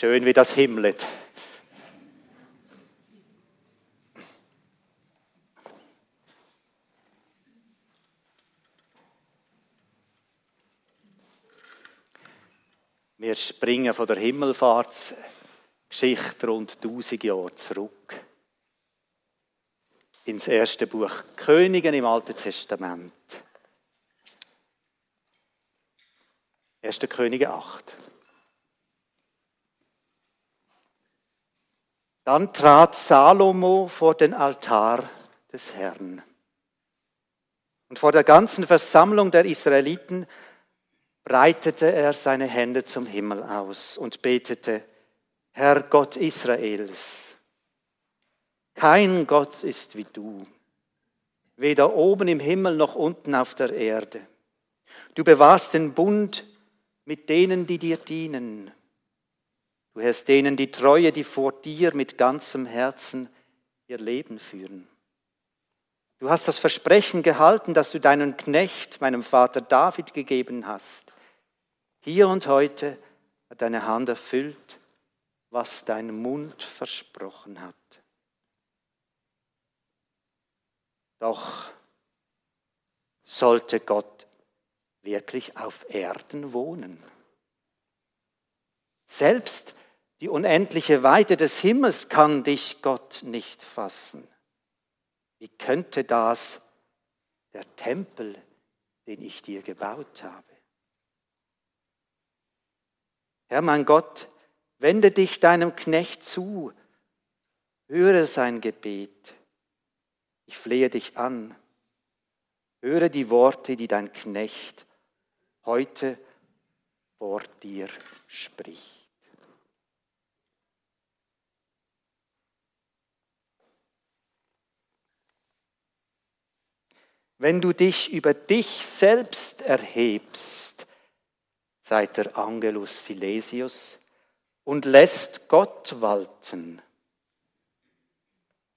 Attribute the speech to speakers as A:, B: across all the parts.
A: Schön, wie das himmelt. Wir springen von der Himmelfahrtsgeschichte rund 1000 Jahre zurück ins erste Buch Königen im Alten Testament. 1. Könige 8. Dann trat Salomo vor den Altar des Herrn. Und vor der ganzen Versammlung der Israeliten breitete er seine Hände zum Himmel aus und betete, Herr Gott Israels, kein Gott ist wie du, weder oben im Himmel noch unten auf der Erde. Du bewahrst den Bund mit denen, die dir dienen. Du hast denen die Treue, die vor dir mit ganzem Herzen ihr Leben führen. Du hast das Versprechen gehalten, das du deinem Knecht, meinem Vater David gegeben hast. Hier und heute hat deine Hand erfüllt, was dein Mund versprochen hat. Doch sollte Gott wirklich auf Erden wohnen? Selbst die unendliche Weite des Himmels kann dich Gott nicht fassen. Wie könnte das der Tempel, den ich dir gebaut habe? Herr mein Gott, wende dich deinem Knecht zu, höre sein Gebet ich flehe dich an, höre die Worte, die dein Knecht heute vor dir spricht. Wenn du dich über dich selbst erhebst, seit der Angelus Silesius, und lässt Gott walten,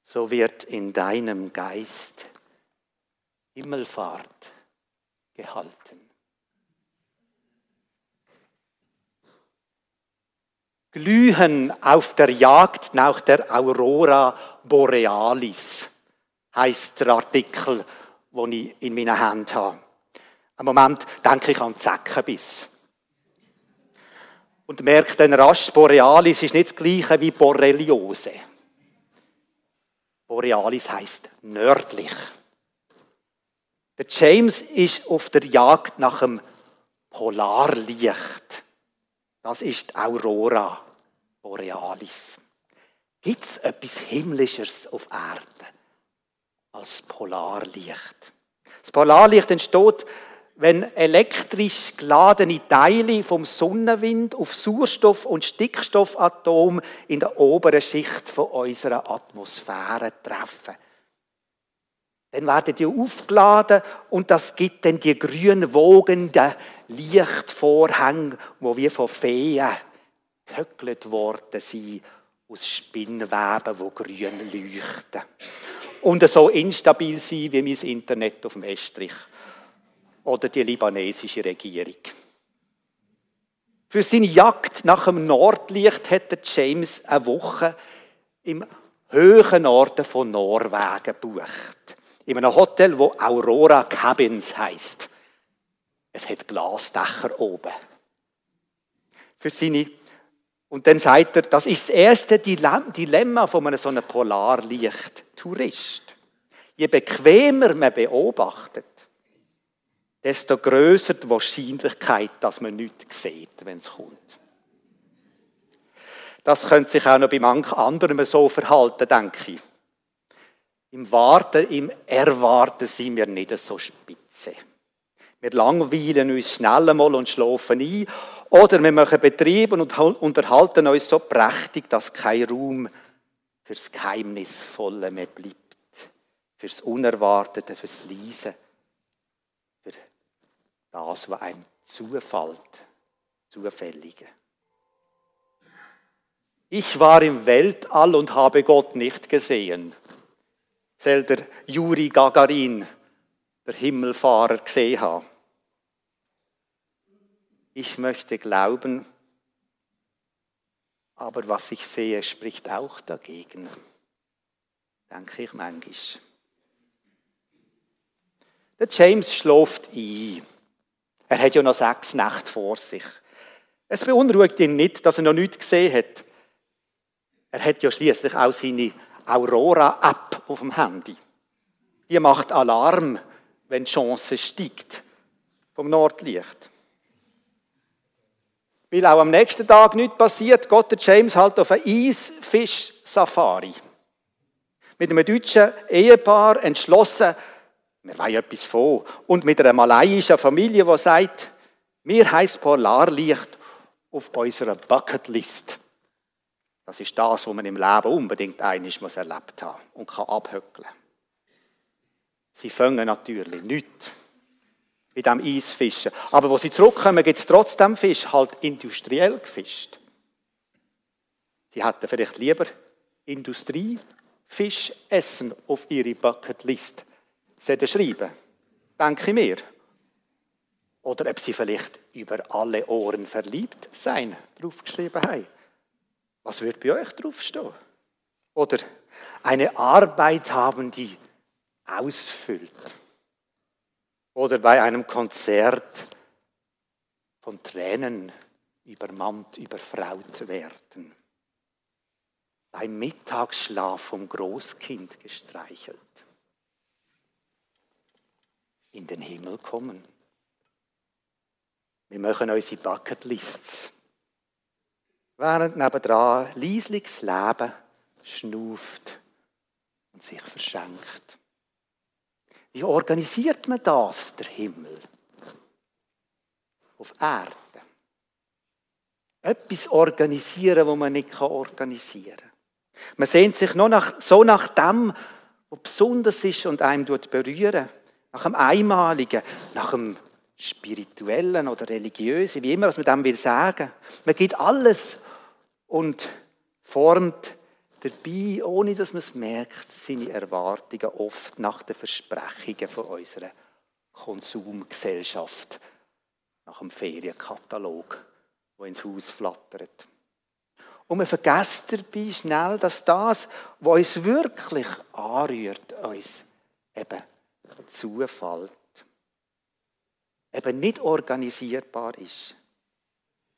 A: so wird in deinem Geist Himmelfahrt gehalten. Glühen auf der Jagd nach der Aurora Borealis heißt der Artikel, den ich in meiner Hand habe. Im Moment denke ich an Zeckenbiss. Und merke dann rasch, Borealis ist nicht das gleiche wie Borreliose. Borealis heißt nördlich. Der James ist auf der Jagd nach dem Polarlicht. Das ist Aurora Borealis. Gibt es etwas Himmlischeres auf Erde als Polarlicht? Das Polarlicht entsteht wenn elektrisch geladene Teile vom Sonnenwind auf Sauerstoff- und Stickstoffatom in der oberen Schicht von unserer Atmosphäre treffen. Dann werden die aufgeladen und das gibt dann die grün wogenden Lichtvorhänge, wo wir von Feen gehöckelt worden sind, aus Spinnweben, wo grün leuchten. Und so instabil sind wie mein Internet auf dem Estrich oder die libanesische Regierung. Für seine Jagd nach dem Nordlicht hätte James eine Woche im höheren Norden von Norwegen gebucht. In einem Hotel, wo Aurora Cabins heißt. Es hat Glasdächer oben. Für seine und dann sagt er, das ist das erste Dilemma von einem so einem Polarlicht-Tourist. Je bequemer man beobachtet, desto größer die Wahrscheinlichkeit, dass man nichts sieht, wenn es kommt. Das könnte sich auch noch bei manchen anderen so verhalten, denke ich. Im Warten, im Erwarten sind wir nicht so spitze. Wir langweilen uns schnell einmal und schlafen ein. Oder wir machen Betrieb und unterhalten uns so prächtig, dass kein Raum fürs Geheimnisvolle mehr bleibt. Fürs Unerwartete, fürs Leise das, was einem zufällt, zufällige. Ich war im Weltall und habe Gott nicht gesehen. Soll der Juri Gagarin, der Himmelfahrer, gesehen haben. Ich möchte glauben, Aber was ich sehe, spricht auch dagegen. Denke ich manchmal. Der James schläft ein. Er hat ja noch sechs Nächte vor sich. Es beunruhigt ihn nicht, dass er noch nichts gesehen hat. Er hat ja schließlich auch seine Aurora-App auf dem Handy. Die macht Alarm, wenn die Chance steigt vom Nordlicht. Weil auch am nächsten Tag nichts passiert, geht der James halt auf eine Eisfisch-Safari. Mit einem deutschen Ehepaar entschlossen, wir wollen etwas von. Und mit einer malaiischen Familie, die sagt, mir heisst Polarlicht auf unserer Bucketlist. Das ist das, was man im Leben unbedingt einiges muss erlebt haben und kann abhöckeln. Sie fangen natürlich nichts bei diesem Eisfischen. Aber wo sie zurückkommen, gibt es trotzdem Fisch, halt industriell gefischt. Sie hätten vielleicht lieber Industriefisch essen auf ihre Bucketlist sollten schreiben. Denke ich mir. Oder ob sie vielleicht über alle Ohren verliebt sein draufgeschrieben haben. Was wird bei euch draufstehen? Oder eine Arbeit haben, die ausfüllt oder bei einem Konzert von Tränen übermannt, überfraut werden. Beim Mittagsschlaf vom Großkind gestreichelt. In den Himmel kommen. Wir machen unsere Bucketlists. Während nebendran leisliches Leben schnuft und sich verschenkt. Wie organisiert man das, der Himmel? Auf Erde. Etwas organisieren, wo man nicht organisieren kann. Man sehnt sich noch nach, so nach dem, was besonders ist und einem berühren. Nach dem Einmaligen, nach dem Spirituellen oder Religiösen, wie immer man dem will sagen. Man gibt alles und formt dabei, ohne dass man es merkt, seine Erwartungen oft nach den Versprechungen von unserer Konsumgesellschaft, nach dem Ferienkatalog, wo ins Haus flattert. Und man vergisst dabei schnell, dass das, was uns wirklich anrührt, uns eben zufällt. Eben nicht organisierbar ist.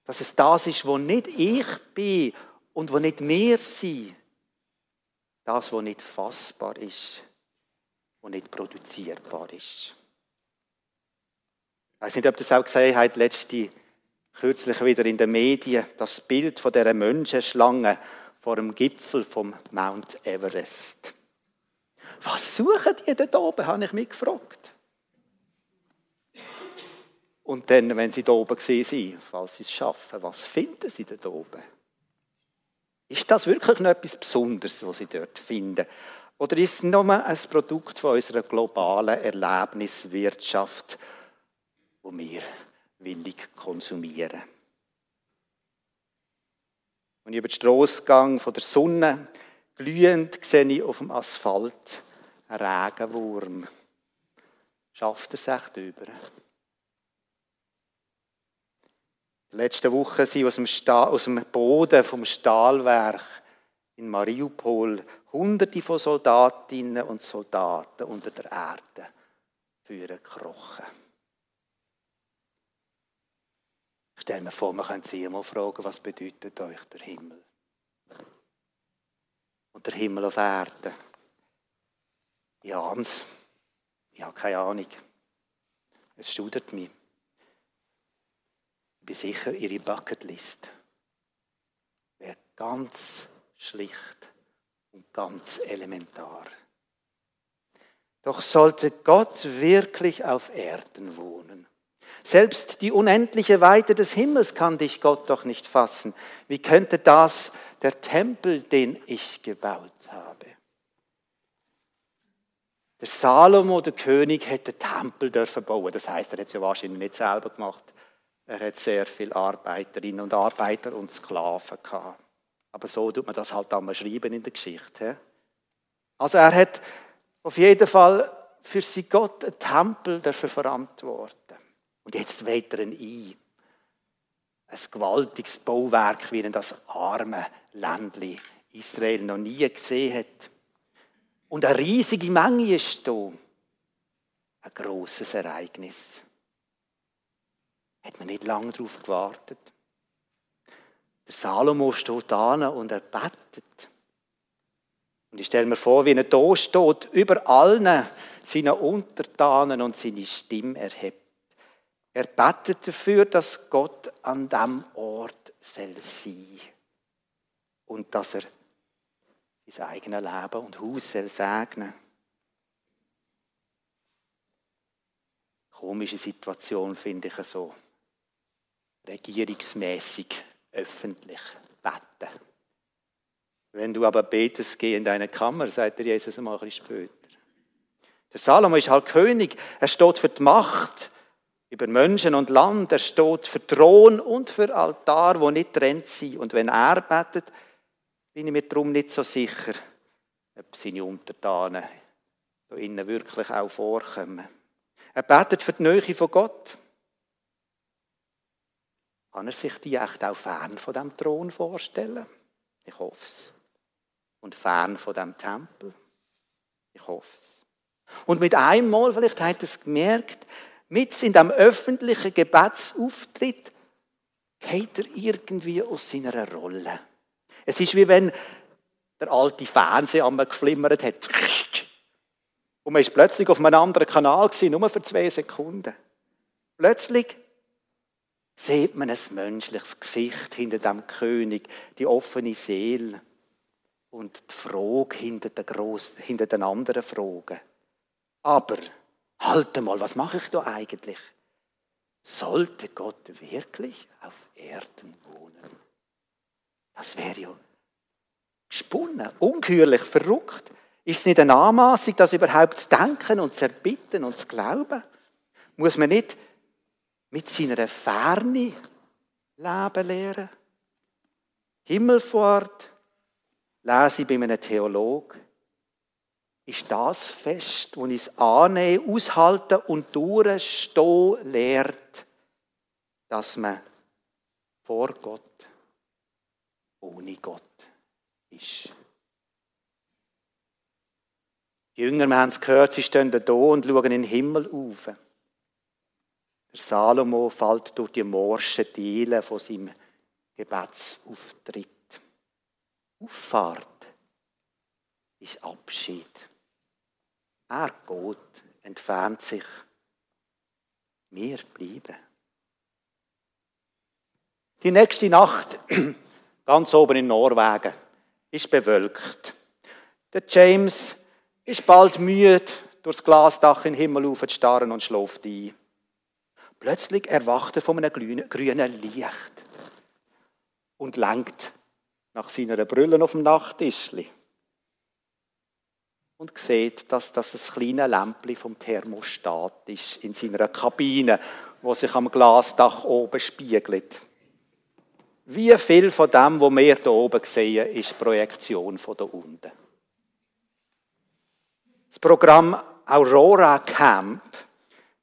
A: Dass es das ist, wo nicht ich bin und wo nicht wir sind, das, was nicht fassbar ist und nicht produzierbar ist. Ich weiß nicht, ob das auch gesehen habt, letzte, kürzlich wieder in den Medien, das Bild von der Menschenschlange vor dem Gipfel vom Mount Everest. Was suchen die da oben, habe ich mich gefragt. Und dann, wenn sie da oben sind, falls sie es schaffen, was finden sie da oben? Ist das wirklich noch etwas Besonderes, was sie dort finden? Oder ist es nur ein Produkt von unserer globalen Erlebniswirtschaft, wo wir willig konsumieren? Und über den Strassgang von der Sonne glühend sehe ich auf dem Asphalt einen Regenwurm. Schafft er es echt? Letzte Woche sind aus dem, aus dem Boden vom Stahlwerk in Mariupol Hunderte von Soldatinnen und Soldaten unter der Erde gekrochen. Ich stelle mir vor, man könnte sie mal fragen, was bedeutet euch der Himmel? Und der Himmel auf Erde. Ja, Hans, ich habe keine Ahnung. Es studert mich. Bin sicher, ihre Bucketlist wäre ganz schlicht und ganz elementar. Doch sollte Gott wirklich auf Erden wohnen, selbst die unendliche Weite des Himmels kann dich Gott doch nicht fassen. Wie könnte das der Tempel, den ich gebaut habe? Der Salomo, der König, hätte Tempel dürfen bauen. Das heißt, er hat es ja wahrscheinlich nicht selber gemacht. Er hat sehr viele Arbeiterinnen und Arbeiter und Sklaven gehabt. Aber so tut man das halt einmal schreiben in der Geschichte. Also er hat auf jeden Fall für sie Gott einen Tempel dafür verantworten. Und jetzt weht er ihn ein. ein gewaltiges Bauwerk, wie er das arme Ländli Israel noch nie gesehen hat. Und eine riesige Menge ist da. Ein großes Ereignis. Hat man nicht lange darauf gewartet. Der Salomo steht da und er betet. Und ich stelle mir vor, wie er da steht, über allen seinen Untertanen und seine Stimme erhebt. Er betet dafür, dass Gott an dem Ort soll sein und dass er sein eigenes Leben und Haus soll segnen. Komische Situation finde ich so. Regierungsmäßig öffentlich beten. Wenn du aber betest, geh in deine Kammer, sagt der Jesus einmal ein bisschen später. Der Salomo ist halt König. Er steht für die Macht über Menschen und Land. Er steht für Thron und für Altar, wo nicht trennt sind. Und wenn er betet, bin ich mir darum nicht so sicher, ob seine Untertanen da innen wirklich auch vorkommen. Er betet für die Nähe von Gott. Kann er sich die echt auch fern von dem Thron vorstellen? Ich hoffe es. Und fern von dem Tempel? Ich hoffe es. Und mit einem Mal, vielleicht hat er es gemerkt, mit in dem öffentlichen Gebetsauftritt geht er irgendwie aus seiner Rolle. Es ist wie wenn der alte Fernseher einmal geflimmert hat. Und man ist plötzlich auf einem anderen Kanal gewesen, nur für zwei Sekunden. Plötzlich sieht man ein menschliches Gesicht hinter dem König, die offene Seele und die Frage hinter den, grossen, hinter den anderen Fragen. Aber, halt mal, was mache ich da eigentlich? Sollte Gott wirklich auf Erden wohnen? Das wäre ja gesponnen, ungeheuerlich, verrückt. Ist es nicht eine Anmaßung, das überhaupt zu denken und zu erbitten und zu glauben? Muss man nicht mit seiner Ferne leben lernen. Himmelfahrt, lese ich bei einem Theolog, ist das Fest, wo ich annehmen, aushalten und durchstehen lehrt, dass man vor Gott, ohne Gott ist. Die Jünger, wir haben es gehört, sie stehen da und schauen in den Himmel auf. Der Salomo fällt durch die morschen Dielen von seinem Gebetsauftritt. Auffahrt ist Abschied. Er geht, entfernt sich. Wir bleiben. Die nächste Nacht, ganz oben in Norwegen, ist bewölkt. Der James ist bald müde, durchs Glasdach in den Himmel zu starren und schläft ein. Plötzlich erwacht er von einem grünen Licht und lenkt nach seiner Brille auf dem Nachttischli und sieht, dass das ein kleines Lämpchen vom Thermostat ist in seiner Kabine, wo sich am Glasdach oben spiegelt. Wie viel von dem, was wir hier oben sehen, ist Projektion von da unten. Das Programm Aurora Camp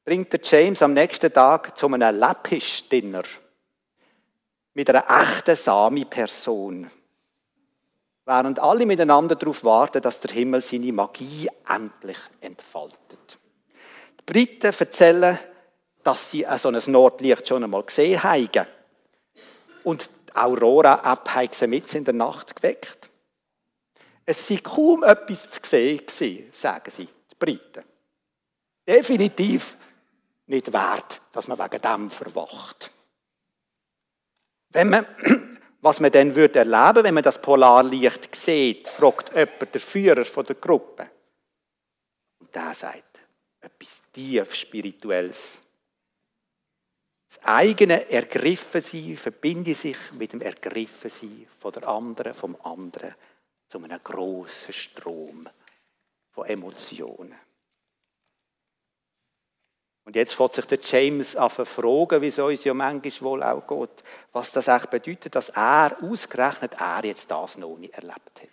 A: bringt der James am nächsten Tag zu einem Läppisch-Dinner mit einer echten Sami-Person. Während alle miteinander darauf warten, dass der Himmel seine Magie endlich entfaltet. Die Briten erzählen, dass sie so ein Nordlicht schon einmal gesehen haben. Und die Aurora-App haben sie mit in der Nacht geweckt. Es sei kaum etwas zu sehen sagen sie, die Briten. Definitiv nicht wert, dass man wegen dem verwacht. Wenn man, was man dann würde erleben, wenn man das Polarlicht sieht, fragt jemand der Führer der Gruppe. Und der sagt etwas tief Spirituelles. Das eigene Ergriffensein verbinde sich mit dem Ergriffensein von der anderen, vom anderen, zu einem grossen Strom von Emotionen. Und jetzt fährt sich der James an fragen, wie es uns ja manchmal wohl auch geht, was das eigentlich bedeutet, dass er, ausgerechnet er, jetzt das noch nicht erlebt hat.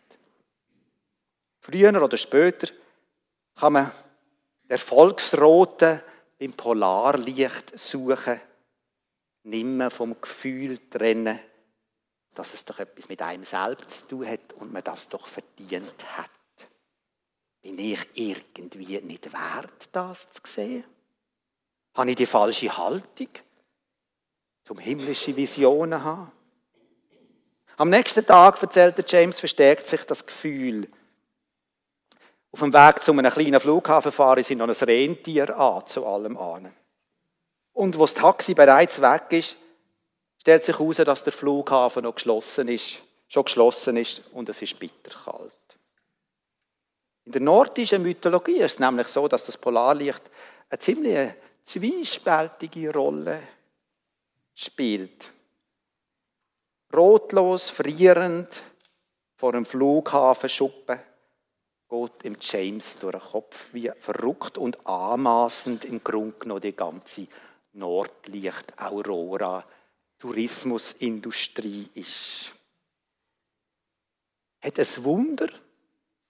A: Früher oder später kann man den Erfolgsroten im Polarlicht suchen, nimmer vom Gefühl trennen, dass es doch etwas mit einem selbst zu tun hat und man das doch verdient hat. Bin ich irgendwie nicht wert, das zu sehen? Habe ich die falsche Haltung, zum himmlische Visionen haben? Am nächsten Tag, erzählte James, verstärkt sich das Gefühl. Auf dem Weg zu einem kleinen Flughafen fahren sie noch ein Rentier an, zu allem an. Und wo das Taxi bereits weg ist, stellt sich heraus, dass der Flughafen noch geschlossen ist, schon geschlossen ist und es ist bitterkalt. In der nordischen Mythologie ist es nämlich so, dass das Polarlicht eine ziemlich zwiespältige Rolle spielt. Rotlos, frierend vor einem Flughafen schuppen, geht im James durch den Kopf wie verrückt und anmaßend im Grunde genommen die ganze Nordlicht-Aurora Tourismusindustrie ist. Hat ein Wunder,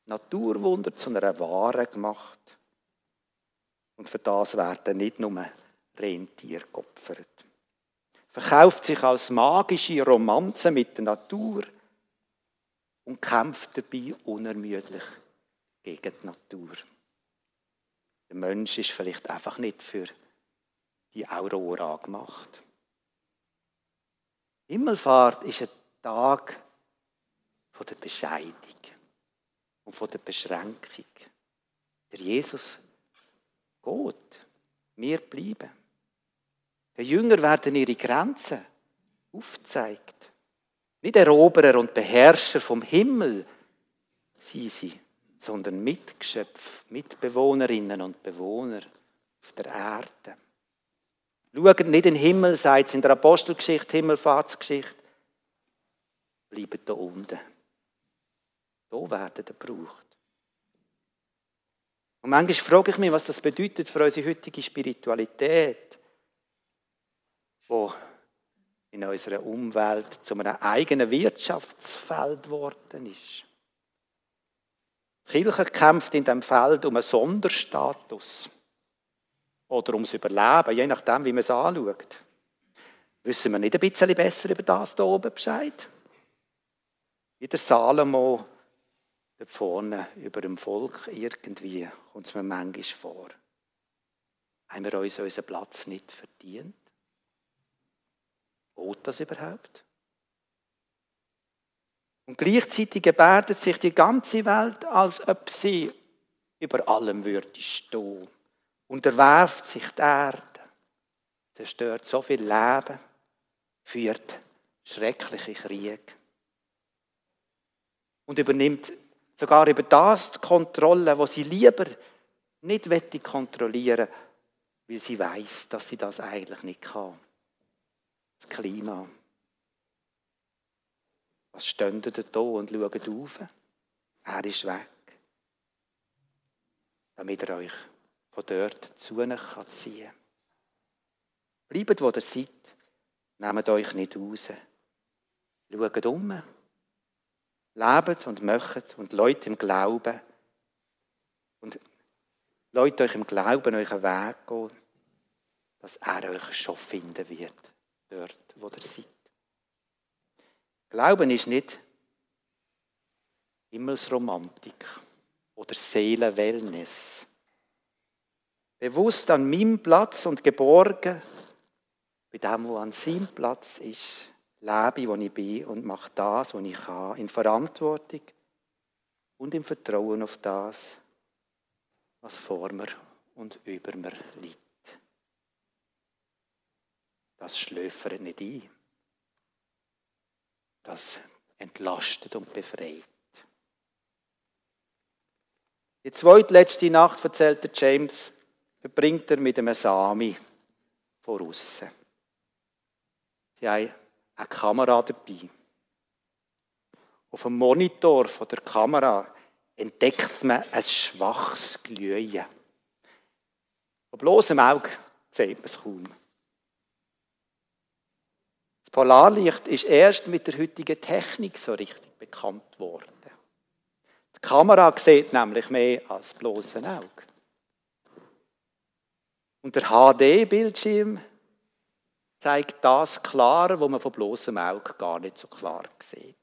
A: Naturwunder zu einer Ware gemacht. Und für das werden nicht nur Rentier geopfert. Verkauft sich als magische Romanze mit der Natur und kämpft dabei unermüdlich gegen die Natur. Der Mensch ist vielleicht einfach nicht für die Aurora gemacht. Himmelfahrt ist ein Tag von der Bescheidung und von der Beschränkung. Der Jesus geht, wir bleiben. Die Jünger werden ihre Grenzen aufgezeigt. Nicht Eroberer und Beherrscher vom Himmel sind sie, sondern Mitgeschöpf, Mitbewohnerinnen und Bewohner auf der Erde. Schaut nicht in den Himmel, sagt es in der Apostelgeschichte, Himmelfahrtsgeschichte. Bleibt da unten. Da werden ihr gebraucht. Und manchmal frage ich mich, was das bedeutet für unsere heutige Spiritualität, wo in unserer Umwelt zu einem eigenen Wirtschaftsfeld geworden ist. Die Kirche kämpft in diesem Feld um einen Sonderstatus oder ums Überleben, je nachdem, wie man es anschaut. Wissen wir nicht ein bisschen besser über das hier oben Bescheid? Wie der Salomo da vorne über dem Volk irgendwie kommt es mir manchmal vor. Haben wir uns unseren Platz nicht verdient? Geht das überhaupt? Und gleichzeitig gebärdet sich die ganze Welt, als ob sie über allem würde stehen unterwerft sich die Erde, zerstört so viel Leben, führt schreckliche Kriege und übernimmt sogar über das die Kontrolle, was sie lieber nicht kontrollieren, weil sie weiß, dass sie das eigentlich nicht kann. Das Klima. Was stünde da und schaut auf? Er ist weg. Damit er euch von dort zu euch ziehen kann. Bleibt, wo ihr seid. Nehmt euch nicht raus. Schaut um. Lebt und möchtet und Leute im Glauben. Und Leute euch im Glauben euren Weg gehen, dass er euch schon finden wird, dort, wo ihr seid. Glauben ist nicht Himmelsromantik oder Seelenwellness bewusst an meinem Platz und geborgen, bei dem, wo an seinem Platz ist, lebe, wo ich bin und mache das, was ich kann, in Verantwortung und im Vertrauen auf das, was vor mir und über mir liegt. Das schlöfert nicht ein. Das entlastet und befreit. Die zweitletzte Nacht erzählte James, verbringt er mit einem Sami von außen. Sie haben eine Kamera dabei. Auf dem Monitor der Kamera entdeckt man ein schwaches Glühen. Von bloßem Auge sieht man es kaum. Das Polarlicht ist erst mit der heutigen Technik so richtig bekannt worden. Die Kamera sieht nämlich mehr als bloßes Auge. Und der HD-Bildschirm zeigt das klar, wo man von bloßem Auge gar nicht so klar sieht.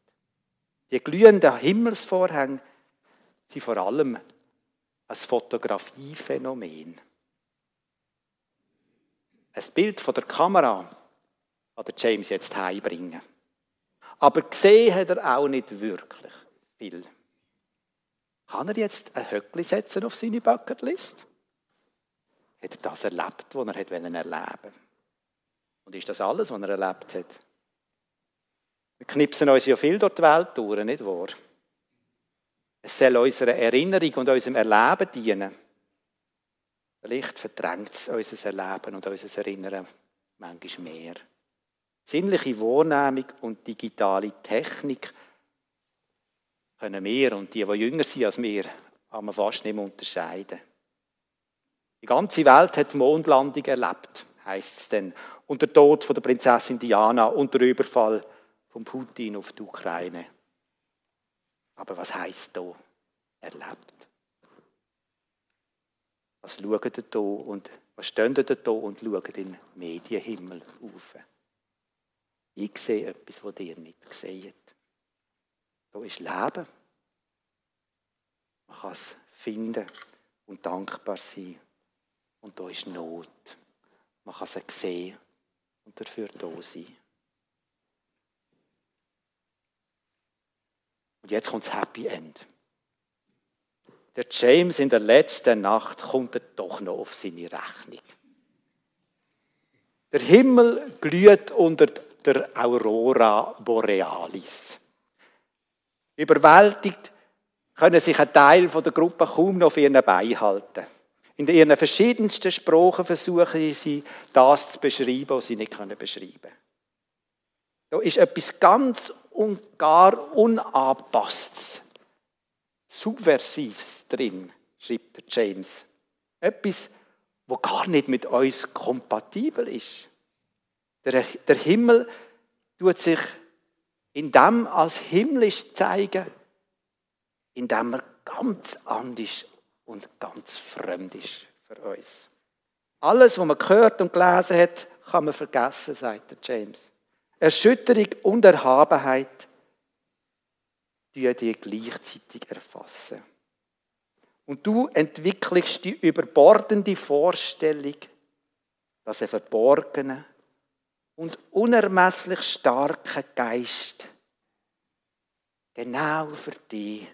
A: Die glühenden Himmelsvorhänge sind vor allem ein Fotografiephänomen. Ein Bild von der Kamera kann der James jetzt heimbringen. Aber gesehen hat er auch nicht wirklich viel. Kann er jetzt ein Höckli setzen auf seine Bucketlist? Hat er das erlebt, was er erleben wollte? Und ist das alles, was er erlebt hat? Wir knipsen uns ja viel durch die Welt durch, nicht wahr? Es soll unserer Erinnerung und unserem Erleben dienen. Vielleicht verdrängt es unser Erleben und unser Erinnern manchmal mehr. Sinnliche Wahrnehmung und digitale Technik können wir und die, die jünger sind als wir, wir fast nicht mehr unterscheiden. Die ganze Welt hat die Mondlandung erlebt, heißt es dann. Und der Tod von der Prinzessin Diana und der Überfall von Putin auf die Ukraine. Aber was heißt da erlebt? Was schauen ihr da und was stehen da und schauen den Medienhimmel auf? Ich sehe etwas, was ihr nicht seht. Da ist Leben. Man kann es finden und dankbar sein. Und da ist Not. Man kann es sehen und dafür da sein. Und jetzt kommt das Happy End. Der James in der letzten Nacht kommt er doch noch auf seine Rechnung. Der Himmel glüht unter der Aurora Borealis. Überwältigt können sich ein Teil der Gruppe kaum noch auf ihren Beinen halten. In ihren verschiedensten Sprachen versuchen sie, das zu beschreiben, was sie nicht beschreiben können. Da ist etwas ganz und gar Unanpasstes, Subversives drin, schreibt James. Etwas, wo gar nicht mit uns kompatibel ist. Der, der Himmel tut sich in dem als himmlisch zeigen, in dem er ganz anders und ganz fremd ist für uns. Alles, was man gehört und gelesen hat, kann man vergessen, sagt der James. Erschütterung und Erhabenheit die die gleichzeitig erfassen. Und du entwickelst die überbordende Vorstellung, dass ein verborgener und unermesslich starker Geist genau für dich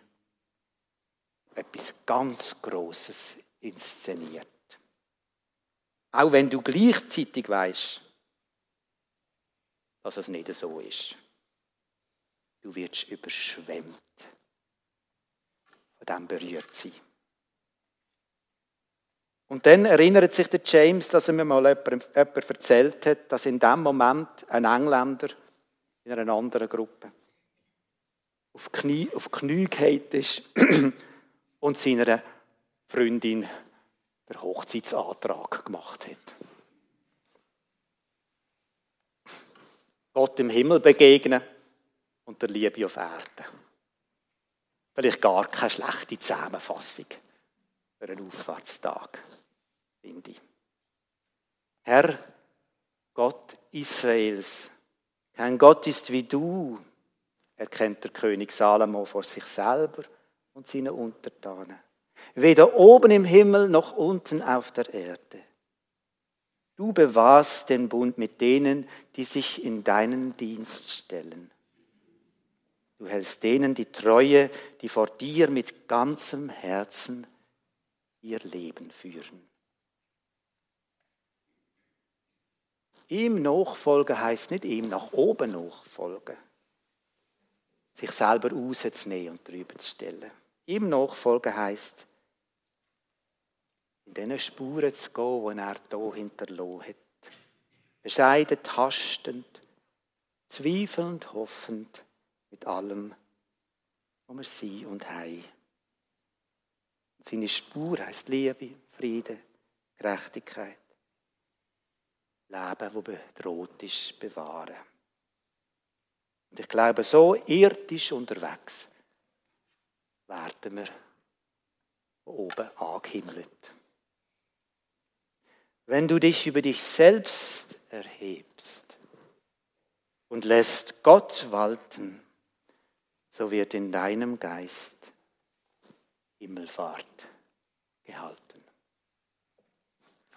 A: etwas ganz Großes inszeniert. Auch wenn du gleichzeitig weißt, dass es nicht so ist. Du wirst überschwemmt von dem berührt sein. Und dann erinnert sich der James, dass er mir mal jemand, jemand erzählt hat, dass in dem Moment ein Engländer in einer anderen Gruppe auf Knie, auf Knie ist und seiner Freundin der Hochzeitsantrag gemacht hat. Gott im Himmel begegnen und der Liebe auf Erden. Vielleicht gar keine schlechte Zusammenfassung für einen Auffahrtstag, finde ich. Herr, Gott Israels, kein Gott ist wie du, erkennt der König Salomo vor sich selber und seinen Untertanen. Weder oben im Himmel noch unten auf der Erde. Du bewahrst den Bund mit denen, die sich in deinen Dienst stellen. Du hältst denen die Treue, die vor dir mit ganzem Herzen ihr Leben führen. Ihm nachfolgen heißt nicht ihm nach oben nachfolgen, sich selber rauszunehmen und drüber zu stellen. Ihm nachfolgen heißt, in diesen Spuren zu gehen, die er hier hinterlassen hat. Bescheiden, tastend, zweifelnd, hoffend, mit allem, was wir sind und haben. Und seine Spur heißt Liebe, Friede, Gerechtigkeit. Leben, das bedroht ist, bewahren. Und ich glaube, so irdisch unterwegs werden wir oben angehimmelt. Wenn du dich über dich selbst erhebst und lässt Gott walten, so wird in deinem Geist Himmelfahrt gehalten.